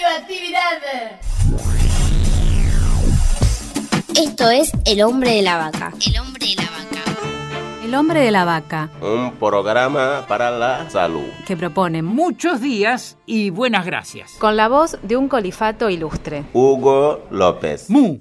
radioactividad. Esto es El hombre de la vaca. El hombre de la vaca. El hombre de la vaca, Un programa para la salud. que propone Muchos días y buenas gracias. Con la voz de un colifato ilustre. Hugo López. Mu.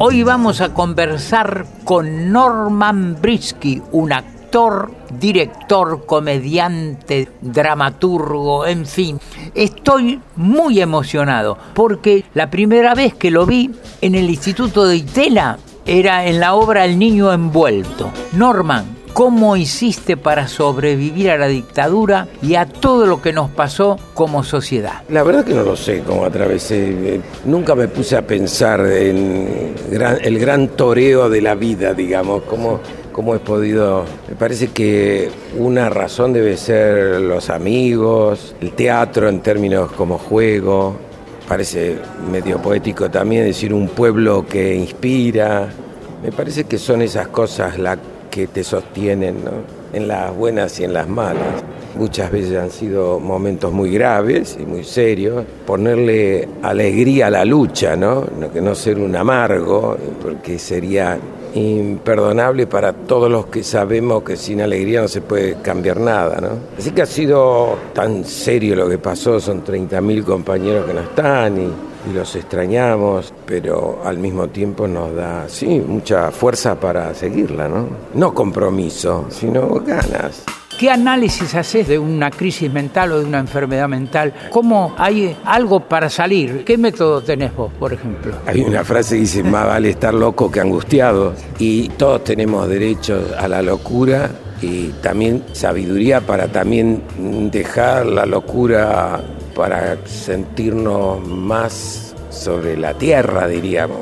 Hoy vamos a conversar con Norman Brisky, un actor, director, comediante, dramaturgo, en fin. Estoy muy emocionado porque la primera vez que lo vi en el Instituto de Itela era en la obra El niño envuelto. Norman, ¿Cómo hiciste para sobrevivir a la dictadura y a todo lo que nos pasó como sociedad? La verdad que no lo sé cómo atravesé. Nunca me puse a pensar en el gran toreo de la vida, digamos, cómo, cómo he podido... Me parece que una razón debe ser los amigos, el teatro en términos como juego. Parece medio poético también decir un pueblo que inspira. Me parece que son esas cosas las que te sostienen, ¿no? en las buenas y en las malas. Muchas veces han sido momentos muy graves y muy serios. Ponerle alegría a la lucha, ¿no? Que no ser un amargo, porque sería imperdonable para todos los que sabemos que sin alegría no se puede cambiar nada, ¿no? Así que ha sido tan serio lo que pasó, son 30.000 compañeros que no están y, y los extrañamos, pero al mismo tiempo nos da, sí, mucha fuerza para seguirla, ¿no? No compromiso, sino ganas. ¿Qué análisis haces de una crisis mental o de una enfermedad mental? ¿Cómo hay algo para salir? ¿Qué método tenés vos, por ejemplo? Hay una frase que dice, más vale estar loco que angustiado. Y todos tenemos derecho a la locura y también sabiduría para también dejar la locura para sentirnos más sobre la tierra, diríamos.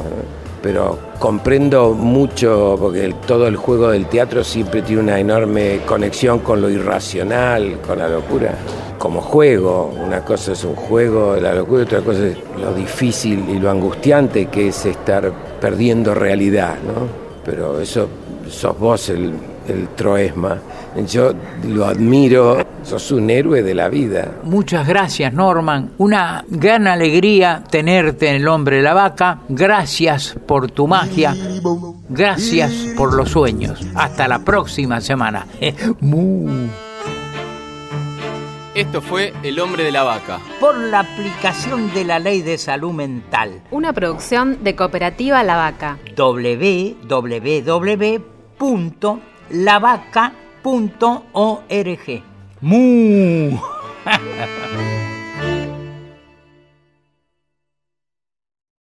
Pero comprendo mucho, porque todo el juego del teatro siempre tiene una enorme conexión con lo irracional, con la locura. Como juego, una cosa es un juego de la locura, otra cosa es lo difícil y lo angustiante que es estar perdiendo realidad, ¿no? Pero eso sos vos el, el troesma. Yo lo admiro, sos un héroe de la vida. Muchas gracias, Norman. Una gran alegría tenerte en el hombre de la vaca. Gracias por tu magia. Gracias por los sueños. Hasta la próxima semana. Esto fue El hombre de la vaca. Por la aplicación de la ley de salud mental. Una producción de Cooperativa La Vaca. www.lavaca.org. Mu.